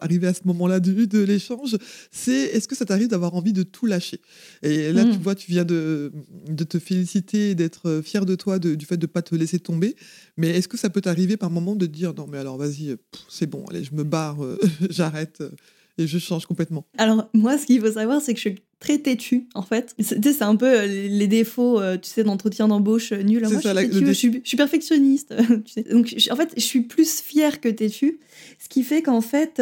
arrivé à ce moment-là de, de l'échange, c'est est-ce que ça t'arrive d'avoir envie de tout lâcher? Et là, tu mmh. vois, tu viens de, de te féliciter, d'être fier de toi, du fait de ne pas te laisser tomber. Mais est-ce que ça peut t'arriver par moment de te dire non, mais alors vas-y, c'est bon, allez, je me barre, j'arrête et je change complètement. Alors, moi, ce qu'il faut savoir, c'est que je suis très têtue, en fait. C'est un peu euh, les défauts, euh, tu sais, d'entretien d'embauche euh, nul. Moi, je, suis je, suis, perfectionniste. Donc, en fait, je suis plus fière que têtue. Ce qui fait qu'en fait,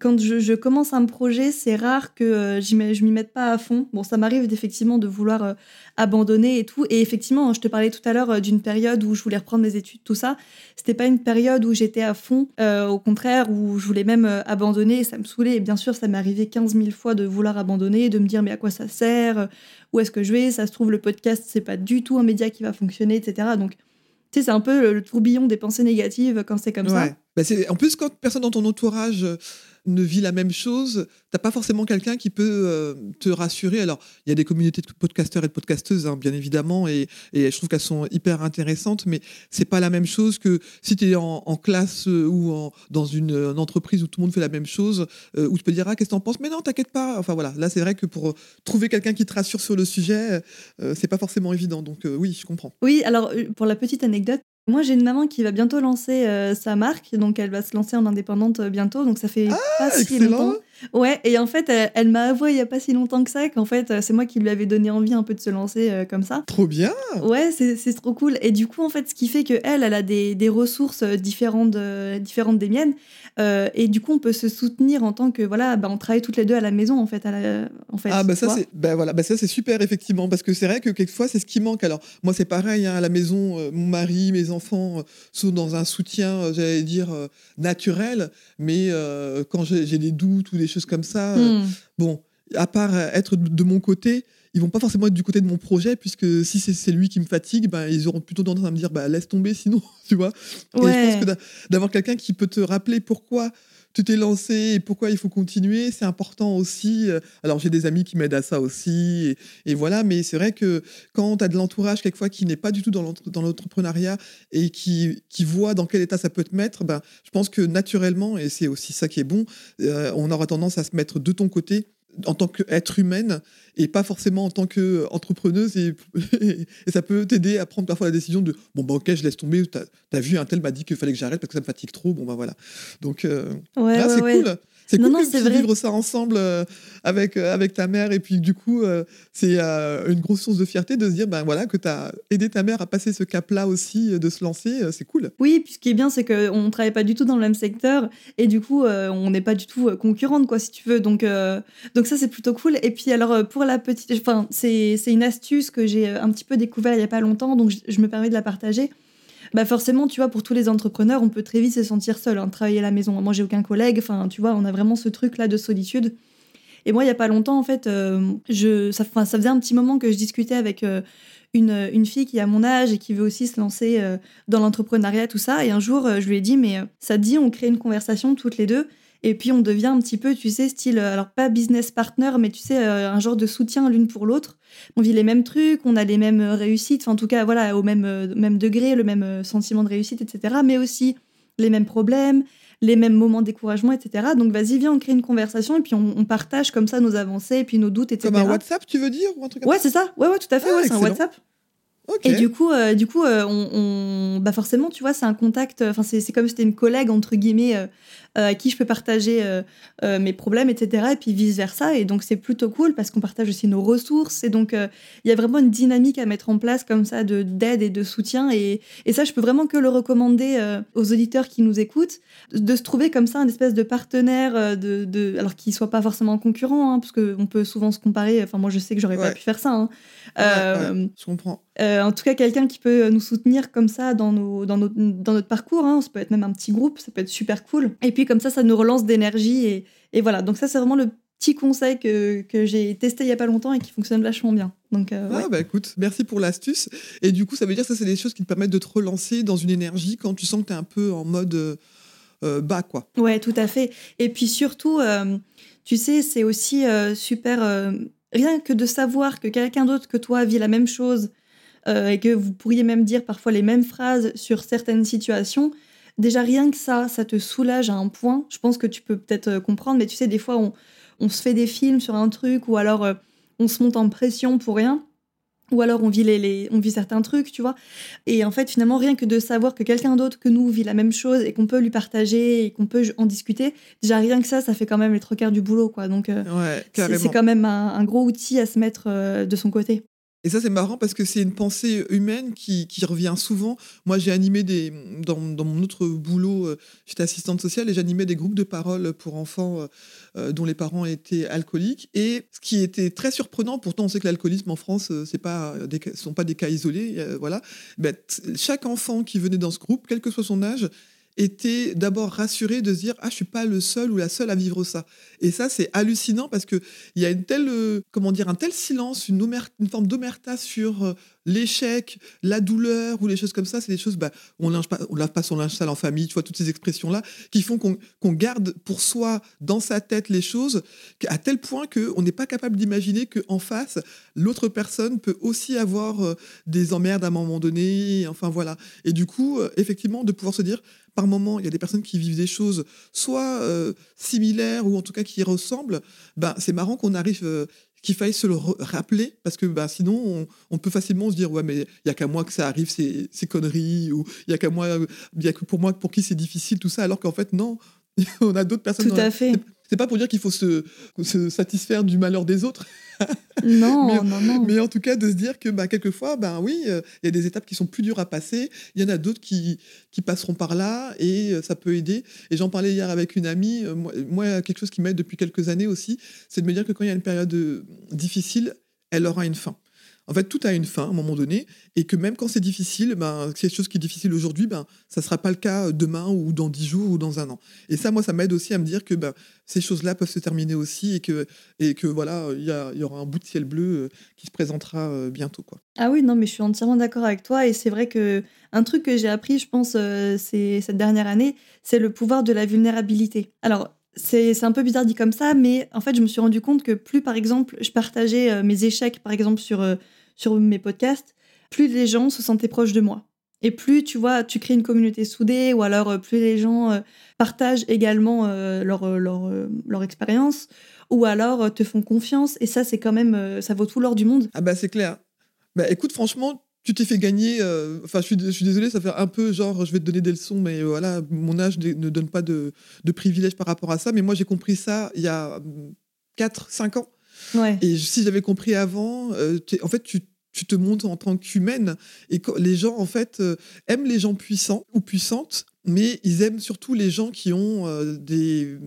quand je, commence un projet, c'est rare que euh, je m'y mette pas à fond. Bon, ça m'arrive effectivement de vouloir euh, abandonner et tout. Et effectivement, je te parlais tout à l'heure euh, d'une période où je voulais reprendre mes études, tout ça. C'était pas une période où j'étais à fond. au contraire, où je voulais même abandonner et ça me saoulait. Et bien sûr, ça m'est arrivé 15 000 fois de vouloir abandonner, de me dire mais à quoi ça sert? Où est-ce que je vais? Ça se trouve, le podcast, c'est pas du tout un média qui va fonctionner, etc. Donc, tu sais, c'est un peu le, tourbillon des pensées négatives quand c'est comme ça. Bah en plus, quand personne dans ton entourage ne vit la même chose, t'as pas forcément quelqu'un qui peut euh, te rassurer. Alors, il y a des communautés de podcasteurs et de podcasteuses, hein, bien évidemment, et, je trouve qu'elles sont hyper intéressantes, mais c'est pas la même chose que si tu es en, classe euh, ou dans une, entreprise où tout le monde fait la même chose, euh, où tu peux dire ah qu'est-ce que t'en penses, mais non t'inquiète pas. Enfin voilà, là c'est vrai que pour trouver quelqu'un qui te rassure sur le sujet, c'est pas forcément évident. Donc oui, je comprends. Oui, alors pour la petite anecdote, moi, j'ai une maman qui va bientôt lancer euh, sa marque, donc elle va se lancer en indépendante euh, bientôt, donc ça fait ah, pas si longtemps. Ouais, et en fait, elle, m'a avoué il y a pas si longtemps que ça qu'en fait, euh, c'est moi qui lui avais donné envie un peu de se lancer comme ça. Trop bien Ouais, c'est trop cool. Et du coup, en fait, ce qui fait que elle, elle a des, des ressources différentes, différentes des miennes, et du coup, on peut se soutenir en tant que voilà, bah, on travaille toutes les deux à la maison en fait. en fait ah bah ça c'est bah, voilà, bah, ça c'est super effectivement parce que c'est vrai que quelquefois c'est ce qui manque. Alors moi c'est pareil hein, à la maison, mon mari, mes enfants sont dans un soutien, euh, j'allais dire, euh, naturel. Mais euh, quand j'ai des doutes ou des choses comme ça, hmm. bon, à part être de mon côté, ils vont pas forcément être du côté de mon projet, puisque si c'est lui qui me fatigue, ben, ils auront plutôt tendance à me dire bah, laisse tomber sinon, tu vois. Et je pense que d'avoir quelqu'un qui peut te rappeler pourquoi tu t'es lancé et pourquoi il faut continuer, c'est important aussi. Alors j'ai des amis qui m'aident à ça aussi, et, voilà, mais c'est vrai que quand tu as de l'entourage quelquefois qui n'est pas du tout dans l'entrepreneuriat et qui, qui voit dans quel état ça peut te mettre, ben, je pense que naturellement, et c'est aussi ça qui est bon, euh, on aura tendance à se mettre de ton côté en tant qu'être humaine et pas forcément en tant qu'entrepreneuse. Et, et, ça peut t'aider à prendre parfois la décision de bon, bah ok, je laisse tomber. T'as as vu, un tel m'a dit qu'il fallait que j'arrête parce que ça me fatigue trop. Bon, bah voilà. Donc, euh, c'est cool. C'est cool de vivre ça ensemble euh, avec, euh, avec ta mère. Et puis, du coup, euh, c'est une grosse source de fierté de se dire ben, voilà, que tu as aidé ta mère à passer ce cap-là aussi, de se lancer. c'est cool. Oui, puis ce qui est bien, c'est qu'on ne travaille pas du tout dans le même secteur. Et du coup, on n'est pas du tout concurrente, quoi, si tu veux. Donc, donc ça, c'est plutôt cool. Et puis, alors, pour la petite. Enfin, c'est une astuce que j'ai un petit peu découvert il n'y a pas longtemps. Donc, je me permets de la partager bah forcément, tu vois, pour tous les entrepreneurs, on peut très vite se sentir seul, hein, travailler à la maison. Moi, j'ai aucun collègue, enfin, tu vois, on a vraiment ce truc-là de solitude. Et moi, il y a pas longtemps, en fait, euh, je, ça, ça faisait un petit moment que je discutais avec euh, une, une, fille qui a mon âge et qui veut aussi se lancer euh, dans l'entrepreneuriat, tout ça. Et un jour, je lui ai dit, mais ça te dit, on crée une conversation toutes les deux? Et puis on devient un petit peu, tu sais, style, alors pas business partner, mais tu sais, un genre de soutien l'une pour l'autre on vit les mêmes trucs, on a les mêmes euh, réussites, enfin, en tout cas, voilà, au même, euh, même degré, le même euh, sentiment de réussite, etc. Mais aussi les mêmes problèmes, les mêmes moments de découragement, etc. Donc, vas-y, viens, on crée une conversation et puis on, partage comme ça nos avancées et puis nos doutes, etc. Comme un WhatsApp, tu veux dire ou un truc Ouais, c'est ça. Ouais, ouais, tout à fait. Ah, ouais, c'est un WhatsApp. Et du coup, euh, du coup, euh, on, bah forcément, tu vois, c'est un contact. Enfin, c'est comme si c'était une collègue entre guillemets euh, à qui je peux partager mes problèmes, etc. Et puis vice versa. Et donc, c'est plutôt cool parce qu'on partage aussi nos ressources. Et donc, il y a vraiment une dynamique à mettre en place comme ça de d'aide et de soutien. Et, et, ça, je peux vraiment que le recommander aux auditeurs qui nous écoutent de se trouver comme ça un espèce de partenaire, de, de alors qu'il soit pas forcément concurrent, hein, parce qu'on peut souvent se comparer. Enfin, moi, je sais que j'aurais pas pu faire ça. Hein. je comprends. Euh, en tout cas, quelqu'un qui peut nous soutenir comme ça dans, nos, dans, notre, dans notre parcours. Hein. Ça peut être même un petit groupe, ça peut être super cool. Et puis comme ça, ça nous relance d'énergie. Et, et, voilà, donc ça, c'est vraiment le petit conseil que, que j'ai testé il y a pas longtemps et qui fonctionne vachement bien. Donc, euh, ah bah écoute, merci pour l'astuce. Et du coup, ça veut dire que ça, c'est des choses qui te permettent de te relancer dans une énergie quand tu sens que tu es un peu en mode euh, bas, quoi. Ouais, tout à fait. Et puis surtout, tu sais, c'est aussi super... rien que de savoir que quelqu'un d'autre que toi vit la même chose euh, et que vous pourriez même dire parfois les mêmes phrases sur certaines situations, déjà rien que ça, ça te soulage à un point. Je pense que tu peux peut-être euh, comprendre, mais tu sais, des fois, on, on, se fait des films sur un truc ou alors euh, on se monte en pression pour rien. Ou alors on vit, les, les, on vit certains trucs, tu vois. Et en fait, finalement, rien que de savoir que quelqu'un d'autre que nous vit la même chose et qu'on peut lui partager et qu'on peut en discuter, déjà rien que ça, ça fait quand même les trois quarts du boulot, quoi. Donc, ouais, c'est quand même un, un, gros outil à se mettre de son côté. Et ça, c'est marrant parce que c'est une pensée humaine qui, revient souvent. Moi, j'ai animé des. Dans, dans, mon autre boulot, euh, j'étais assistante sociale et j'animais des groupes de parole pour enfants euh, euh, dont les parents étaient alcooliques. Et ce qui était très surprenant, pourtant, on sait que l'alcoolisme en France, ce ne sont pas des cas isolés, voilà. Ben, chaque enfant qui venait dans ce groupe, quel que soit son âge, était d'abord rassuré de se dire ah je suis pas le seul ou la seule à vivre ça. Et ça c'est hallucinant parce que il y a une telle euh, comment dire un tel silence une, une forme d'omerta sur euh, l'échec la douleur ou les choses comme ça. C'est des choses bah, on linge pas on lave pas son linge sale en famille tu vois toutes ces expressions là qui font qu'on garde pour soi dans sa tête les choses à tel point que on n'est pas capable d'imaginer que en face l'autre personne peut aussi avoir euh, des emmerdes à un moment donné enfin voilà. Et du coup effectivement de pouvoir se dire par moment, il y a des personnes qui vivent des choses soit euh, similaires ou en tout cas qui ressemblent, ben, c'est marrant qu'on arrive, euh, qu'il faille se le rappeler parce que ben, sinon, on, peut facilement se dire ouais, mais il y a qu'à moi que ça arrive ces, ces conneries ou il y a qu'à moi, il y a que pour moi pour qui c'est difficile tout ça, alors qu'en fait non, on a d'autres personnes. Tout à fait. C'est pas pour dire qu'il faut se, se, satisfaire du malheur des autres. non, mais, non, non. Mais en tout cas, de se dire que bah, quelquefois, ben oui, euh, il y a des étapes qui sont plus dures à passer. Il y en a d'autres qui, qui passeront par là et euh, ça peut aider. Et j'en parlais hier avec une amie. Euh, moi, moi, quelque chose qui m'aide depuis quelques années aussi, c'est de me dire que quand il y a une période difficile, elle aura une fin. En fait, tout a une fin à un moment donné, et que même quand c'est difficile, ben, quelque chose qui est difficile aujourd'hui, ben, ça ne sera pas le cas demain ou dans dix jours ou dans un an. Et ça, moi, ça m'aide aussi à me dire que ben, ces choses-là peuvent se terminer aussi, et que, et que voilà, il y, aura un bout de ciel bleu euh, qui se présentera euh, bientôt. Quoi. Ah oui, non, mais je suis entièrement d'accord avec toi, et c'est vrai que un truc que j'ai appris, je pense, euh, cette dernière année, c'est le pouvoir de la vulnérabilité. Alors, c'est un peu bizarre dit comme ça, mais en fait, je me suis rendu compte que plus, par exemple, je partageais mes échecs, par exemple, sur sur mes podcasts, plus les gens se sentaient proches de moi. Et plus tu vois, tu crées une communauté soudée, ou alors euh, plus les gens euh, partagent également euh, leur, leur, leur expérience, ou alors te font confiance. Et ça, c'est quand même, ça vaut tout l'or du monde. Ah bah c'est clair. Bah écoute, franchement, tu t'es fait gagner. Enfin, je suis, je suis désolé, ça fait un peu genre, je vais te donner des leçons, mais voilà, mon âge ne donne pas de, de privilèges par rapport à ça. Mais moi, j'ai compris ça il y a 4-5 ans. Et si j'avais compris avant, euh, en fait, tu, tu, te montres en tant qu'humaine. Et les gens, en fait, euh, aiment les gens puissants ou puissantes, mais ils aiment surtout les gens qui ont euh, des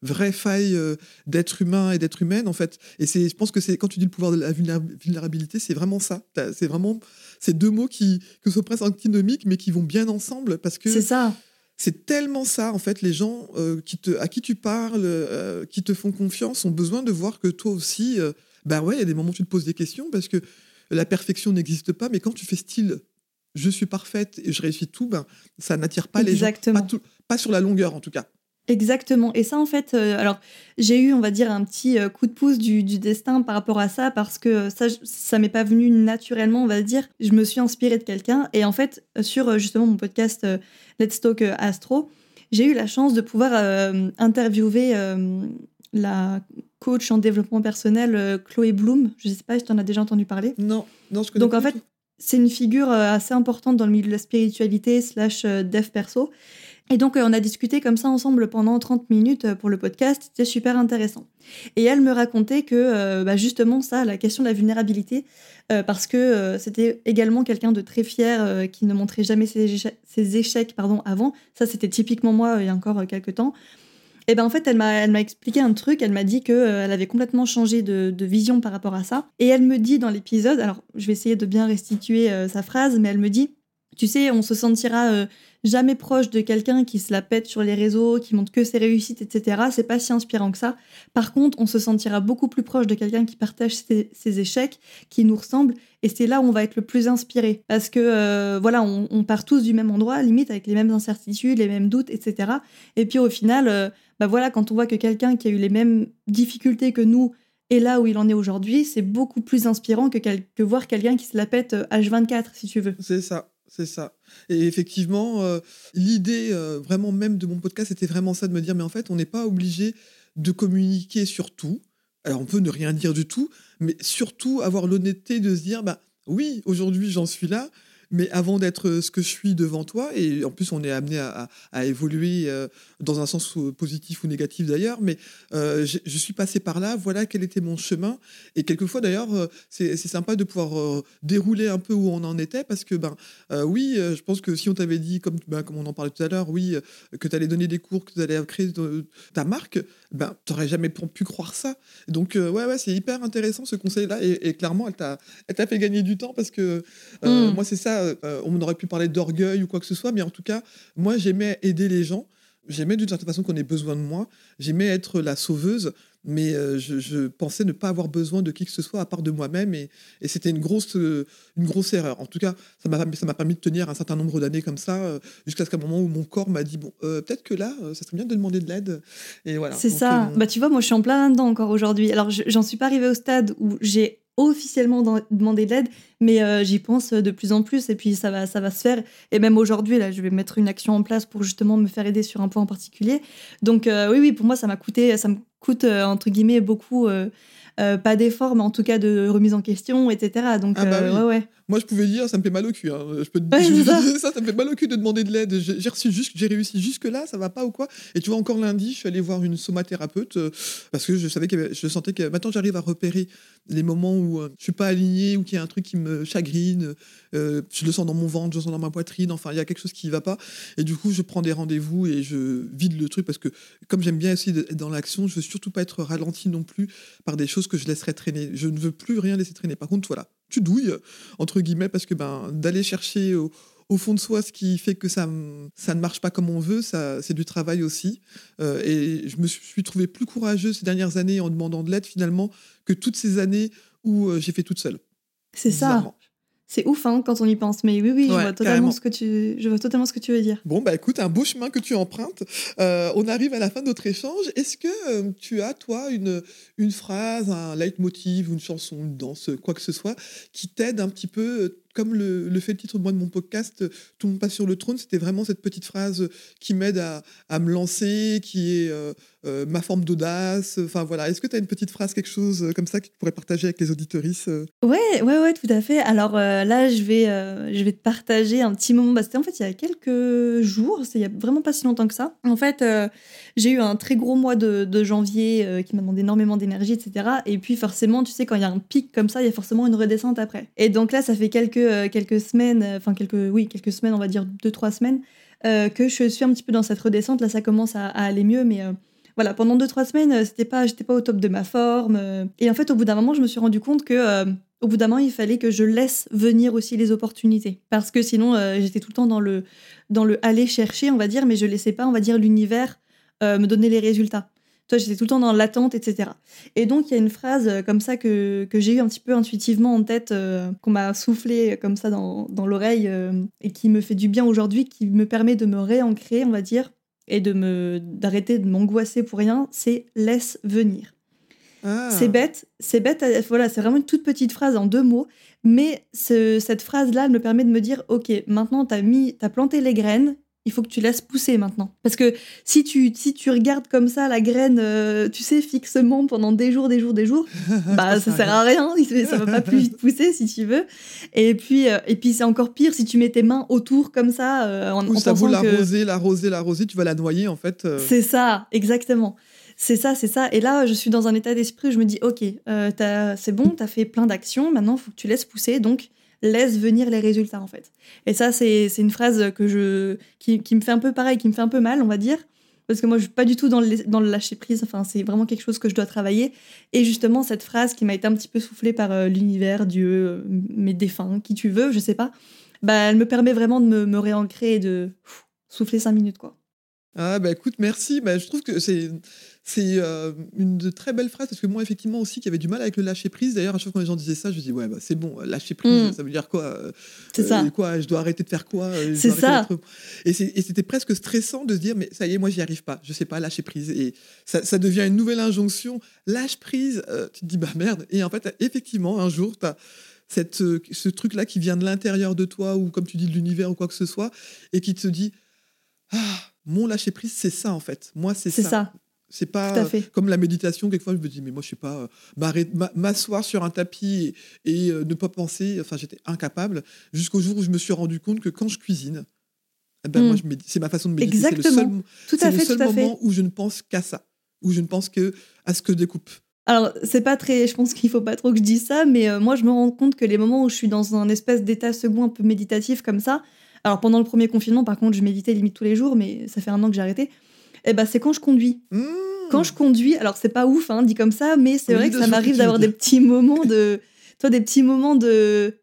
vraies failles d'être humain et d'être humaine, en fait. Et c'est, je pense que c'est quand tu dis le pouvoir de la vulnérabilité, c'est vraiment ça. C'est vraiment ces deux mots qui que sont presque antinomiques, mais qui vont bien ensemble parce que c'est ça. C'est tellement ça, en fait, les gens euh, qui te, à qui tu parles, euh, qui te font confiance, ont besoin de voir que toi aussi, euh, bah ouais, il y a des moments où tu te poses des questions parce que la perfection n'existe pas, mais quand tu fais style je suis parfaite et je réussis tout, ben, ça n'attire pas les gens. Pas, pas sur la longueur, en tout cas. Exactement. Et ça, en fait, euh, alors j'ai eu, on va dire, un petit euh, coup de pouce du, destin par rapport à ça, parce que ça, ça m'est pas venu naturellement, on va dire. Je me suis inspirée de quelqu'un. Et en fait, sur justement mon podcast euh, Let's Talk Astro, j'ai eu la chance de pouvoir interviewer la coach en développement personnel Chloé Bloom. Je sais pas si tu en as déjà entendu parler. Non, non, je connais Donc pas en fait, c'est une figure assez importante dans le milieu de la spiritualité slash dev perso. Et donc, on a discuté comme ça ensemble pendant 30 minutes pour le podcast. C'était super intéressant. Et elle me racontait que, bah, justement, ça, la question de la vulnérabilité, parce que c'était également quelqu'un de très fier qui ne montrait jamais ses, ses échecs pardon, avant. Ça, c'était typiquement moi il y a encore quelques temps. Et ben en fait, elle m'a, expliqué un truc. Elle m'a dit que euh, avait complètement changé de, vision par rapport à ça. Et elle me dit dans l'épisode, alors je vais essayer de bien restituer euh, sa phrase, mais elle me dit, tu sais, on se sentira euh, jamais proche de quelqu'un qui se la pète sur les réseaux, qui montre que ses réussites, etc. C'est pas si inspirant que ça. Par contre, on se sentira beaucoup plus proche de quelqu'un qui partage ses, échecs, qui nous ressemble, et c'est là où on va être le plus inspiré. Parce que euh, voilà, on, part tous du même endroit, limite avec les mêmes incertitudes, les mêmes doutes, etc. Et puis au final, bah voilà, quand on voit que quelqu'un qui a eu les mêmes difficultés que nous est là où il en est aujourd'hui, c'est beaucoup plus inspirant que, que voir quelqu'un qui se la pète H24, euh, si tu veux. C'est ça. C'est ça. Et effectivement, euh, l'idée euh, vraiment même de mon podcast, c'était vraiment ça, de me dire, mais en fait, on n'est pas obligé de communiquer sur tout. Alors, on peut ne rien dire du tout, mais surtout avoir l'honnêteté de se dire, bah oui, aujourd'hui, j'en suis là, mais avant d'être ce que je suis devant toi, et en plus on est amené à, évoluer euh, dans un sens positif ou négatif d'ailleurs, mais euh, je suis passé par là, voilà quel était mon chemin, et quelquefois d'ailleurs euh, c'est sympa de pouvoir dérouler un peu où on en était, parce que ben oui, je pense que si on t'avait dit, comme, ben, comme on en parlait tout à l'heure, oui, que tu allais donner des cours, que tu allais créer ta marque, ben tu n'aurais jamais pu croire ça. Donc ouais, ouais c'est hyper intéressant ce conseil-là, et, clairement elle t'a fait gagner du temps, parce que mmh. moi c'est ça euh, on aurait pu parler d'orgueil ou quoi que ce soit, mais en tout cas, moi, j'aimais aider les gens. J'aimais d'une certaine façon qu'on ait besoin de moi. J'aimais être la sauveuse, mais euh, je, pensais ne pas avoir besoin de qui que ce soit à part de moi-même. Et, c'était une grosse, euh, une grosse erreur. En tout cas, ça m'a permis de tenir un certain nombre d'années comme ça, jusqu'à ce qu'à un moment où mon corps m'a dit bon, peut-être que là, ça serait bien de demander de l'aide. Et voilà. C'est ça. Bah, tu vois, moi, je suis en plein dedans encore aujourd'hui. Alors, j'en suis pas arrivée au stade où j'ai officiellement demander de l'aide, mais euh, j'y pense de plus en plus et puis ça va, ça va se faire. Et même aujourd'hui, là, je vais mettre une action en place pour justement me faire aider sur un point en particulier. Donc euh, oui, oui, pour moi, ça m'a coûté, ça me coûte euh, entre guillemets beaucoup. pas d'efforts, mais en tout cas de remise en question, etc. Donc, ah bah ouais, ouais. Moi, je pouvais dire, ça me fait mal au cul. Hein. Je peux te dire ça. ça, me fait mal au cul de demander de l'aide. J'ai reçu juste, j'ai réussi jusque là, ça va pas ou quoi? Et tu vois, encore lundi, je suis allé voir une somathérapeute euh, parce que je savais que je sentais que maintenant j'arrive à repérer les moments où euh, je suis pas aligné ou qu'il y a un truc qui me chagrine. Euh, je le sens dans mon ventre, je le sens dans ma poitrine. Enfin, il y a quelque chose qui va pas. Et du coup, je prends des rendez-vous et je vide le truc parce que comme j'aime bien aussi être dans l'action, je veux surtout pas être ralenti non plus par des choses que je laisserais traîner. Je ne veux plus rien laisser traîner. Par contre, voilà, tu douilles, entre guillemets, parce que ben, d'aller chercher au, fond de soi ce qui fait que ça, ça ne marche pas comme on veut, ça, c'est du travail aussi. Euh, et je me suis trouvé plus courageux ces dernières années en demandant de l'aide finalement que toutes ces années où euh, j'ai fait toute seule. C'est ça. C'est ouf hein, quand on y pense, mais oui, oui, je, vois totalement ce que tu, je vois totalement ce que tu veux dire. Bon, bah écoute, un beau chemin que tu empruntes. Euh, on arrive à la fin de notre échange. Est-ce que euh, tu as, toi, une, une phrase, un leitmotiv, une chanson, une danse, quoi que ce soit, qui t'aide un petit peu euh, comme le, fait le titre de moi de mon podcast, Tout le monde passe sur le trône, c'était vraiment cette petite phrase qui m'aide à, à, me lancer, qui est euh, ma forme d'audace. Enfin voilà, est-ce que tu as une petite phrase, quelque chose euh, comme ça que tu pourrais partager avec les auditorices euh? Ouais, ouais, ouais, tout à fait. Alors là, je vais, je vais te partager un petit moment. Bah, C'était en fait il y a quelques jours, c'est il y a vraiment pas si longtemps que ça. En fait, j'ai eu un très gros mois de, de janvier qui m'a demandé énormément d'énergie, etc. Et puis forcément, tu sais, quand il y a un pic comme ça, il y a forcément une redescente après. Et donc là, ça fait quelques, quelques semaines, enfin quelques, oui, quelques semaines, on va dire deux, trois semaines. que je suis un petit peu dans cette redescente. Là, ça commence à, aller mieux, mais voilà, pendant deux, trois semaines, euh, c'était pas, j'étais pas au top de ma forme. Euh. Et en fait, au bout d'un moment, je me suis rendu compte que, euh, au bout d'un moment, il fallait que je laisse venir aussi les opportunités. Parce que sinon, j'étais tout le temps dans le, dans le aller chercher, on va dire, mais je laissais pas, on va dire, l'univers me donner les résultats. Toi, j'étais tout le temps dans l'attente, etc. Et donc, il y a une phrase comme ça que, que j'ai eu un petit peu intuitivement en tête, qu'on m'a soufflé comme ça dans, dans l'oreille, et qui me fait du bien aujourd'hui, qui me permet de me réancrer, on va dire, et de me d'arrêter de m'angoisser pour rien, c'est laisse venir. Ah. C'est bête, c'est bête, euh, voilà, c'est vraiment une toute petite phrase en deux mots, mais cette phrase-là me permet de me dire, ok, maintenant tu as mis, as planté les graines, il faut que tu laisses pousser maintenant. Parce que si tu, si tu regardes comme ça la graine, euh, tu sais, fixement pendant des jours, des jours, des jours, bah ça sert à rien, ça va pas plus vite pousser si tu veux. Et puis, euh, et puis c'est encore pire si tu mets tes mains autour comme ça euh, en, Ou ça vaut que... l'arroser, l'arroser, l'arroser, tu vas la noyer en fait. C'est ça, exactement. C'est ça, c'est ça. Et là, je suis dans un état d'esprit où je me dis, ok, c'est bon, tu as fait plein d'actions, maintenant, il faut que tu laisses pousser. Donc, laisse venir les résultats en fait. Et ça, c'est une phrase que je, qui, me fait un peu pareil, qui me fait un peu mal, on va dire, parce que moi, je suis pas du tout dans le, dans le lâcher prise. Enfin, c'est vraiment quelque chose que je dois travailler. Et justement, cette phrase qui m'a été un petit peu soufflée par euh, l'univers, Dieu, euh, mes défunts, qui tu veux, je sais pas, bah, elle me permet vraiment de me, me réancrer et de souffler cinq minutes, quoi. Ah bah écoute, merci. Bah, je trouve que c'est c'est euh, une de très belles phrases parce que moi effectivement aussi qui avait du mal avec le lâcher prise. D'ailleurs, à chaque fois quand les gens disaient ça, je dis ouais bah, c'est bon, lâcher prise, mm. ça veut dire quoi euh, C'est ça. Euh, quoi Je dois arrêter de faire quoi C'est ça. Et c'était presque stressant de se dire mais ça y est, moi j'y arrive pas, je sais pas lâcher prise et ça, ça devient une nouvelle injonction. Lâche prise. tu te dis bah merde. Et en fait effectivement un jour tu as cette, ce truc là qui vient de l'intérieur de toi ou comme tu dis de l'univers ou quoi que ce soit et qui te dit ah mon lâcher prise, c'est ça en fait. Moi, c'est ça. ça. C'est pas comme la méditation. Quelquefois, je me dis, mais moi, je sais pas, euh, m'asseoir sur un tapis et, euh, ne pas penser. Enfin, j'étais incapable jusqu'au jour où je me suis rendu compte que quand je cuisine, eh ben, moi, hmm. c'est ma façon de méditer. Exactement. C'est le seul, tout à fait, le seul moment où je ne pense qu'à ça, où je ne pense que à ce que je découpe. Alors, c'est pas très. Je pense qu'il faut pas trop que je dise ça, mais euh, moi, je me rends compte que les moments où je suis dans un espèce d'état second un peu méditatif comme ça, alors pendant le premier confinement, par contre, je méditais limite tous les jours, mais ça fait un an que j'ai arrêté. Et eh ben, c'est quand je conduis. Mmh. Quand je conduis, alors c'est pas ouf, hein, dit comme ça, mais c'est vrai que ça m'arrive d'avoir des petits moments de, toi, des petits moments de,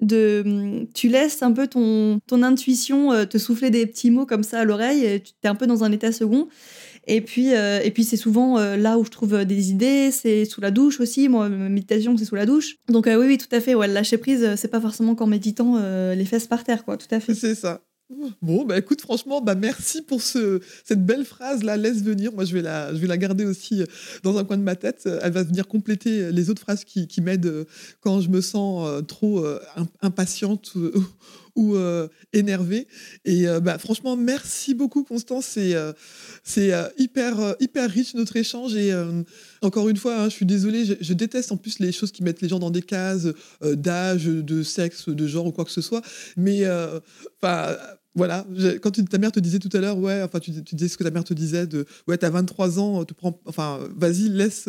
de, tu laisses un peu ton, ton intuition euh, te souffler des petits mots comme ça à l'oreille, et tu es un peu dans un état second. Et puis, euh, et puis c'est souvent euh, là où je trouve euh, des idées, c'est sous la douche aussi. Moi, méditation, c'est sous la douche. Donc oui, oui, tout à fait. Ouais, lâcher prise, c'est pas forcément qu'en méditant les fesses par terre, quoi. Tout à fait. C'est ça. Bon, bah écoute, franchement, bah merci pour ce, cette belle phrase là, laisse venir. Moi, je vais, la, je vais la garder aussi dans un coin de ma tête. Elle va venir compléter les autres phrases qui, qui m'aident quand je me sens trop impatiente ou euh, énervé. Et euh, bah, franchement, merci beaucoup, Constance. C'est euh, c'est hyper, hyper riche notre échange. Et encore une fois, hein, je suis désolée, je, déteste en plus les choses qui mettent les gens dans des cases d'âge, de sexe, de genre ou quoi que ce soit. Mais enfin voilà, quand ta mère te disait tout à l'heure, ouais, enfin, tu, tu, disais ce que ta mère te disait de, ouais, t'as 23 ans, te prends, enfin, vas-y, laisse.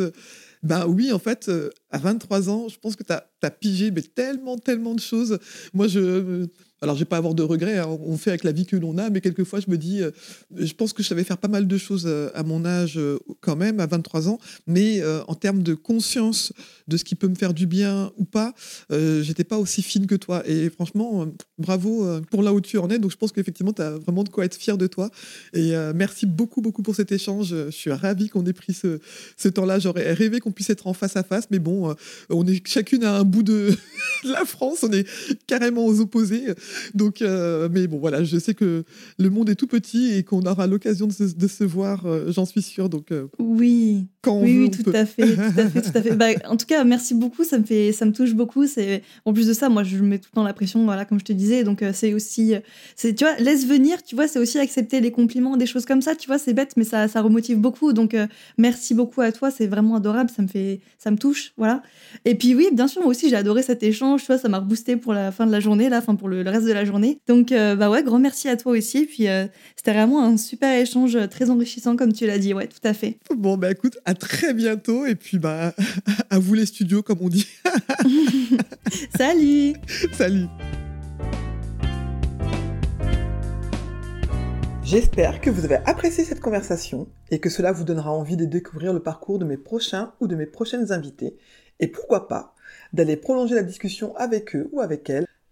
Ben oui, en fait, à 23 ans, je pense que tu as, pigé mais tellement, tellement de choses. Moi, je alors, je vais pas avoir de regrets, hein, on fait avec la vie que l'on a, mais quelquefois, je me dis, euh, je pense que je savais faire pas mal de choses euh, à mon âge euh, quand même, à 23 ans, mais en termes de conscience de ce qui peut me faire du bien ou pas, j'étais pas aussi fine que toi. Et franchement, bravo pour là où tu en es. Donc, je pense qu'effectivement, tu as vraiment de quoi être fier de toi. Et merci beaucoup, beaucoup pour cet échange. Je suis ravie qu'on ait pris ce, ce temps-là. J'aurais rêvé qu'on puisse être en face à face, mais bon, on est chacune à un bout de la France, on est carrément aux opposés. Donc, euh, mais bon, voilà, je sais que le monde est tout petit et qu'on aura l'occasion de, de se, voir, euh, j'en suis sûre. Donc, euh, oui, quand oui, oui, tout, à fait, tout à fait, tout à fait. Bah, en tout cas, merci beaucoup, ça me fait, ça me touche beaucoup. C'est en plus de ça, moi, je mets tout le temps la pression, voilà, comme je te disais. Donc, c'est aussi, c'est, tu vois, laisse venir, tu vois, c'est aussi accepter les compliments, des choses comme ça. Tu vois, c'est bête, mais ça, ça remotive beaucoup. Donc, merci beaucoup à toi, c'est vraiment adorable, ça me fait, ça me touche, voilà. Et puis oui, bien sûr, moi aussi, j'ai adoré cet échange. Tu vois, ça m'a reboosté pour la fin de la journée, là, fin pour le, le reste de la journée. Donc, euh, bah ouais, grand merci à toi aussi. Puis, euh, c'était vraiment un super échange euh, très enrichissant, comme tu l'as dit. Ouais, tout à fait. Bon, bah écoute, à très bientôt. Et puis, bah, à vous les studios, comme on dit. Salut Salut J'espère que vous avez apprécié cette conversation et que cela vous donnera envie de découvrir le parcours de mes prochains ou de mes prochaines invités et pourquoi pas d'aller prolonger la discussion avec eux ou avec elles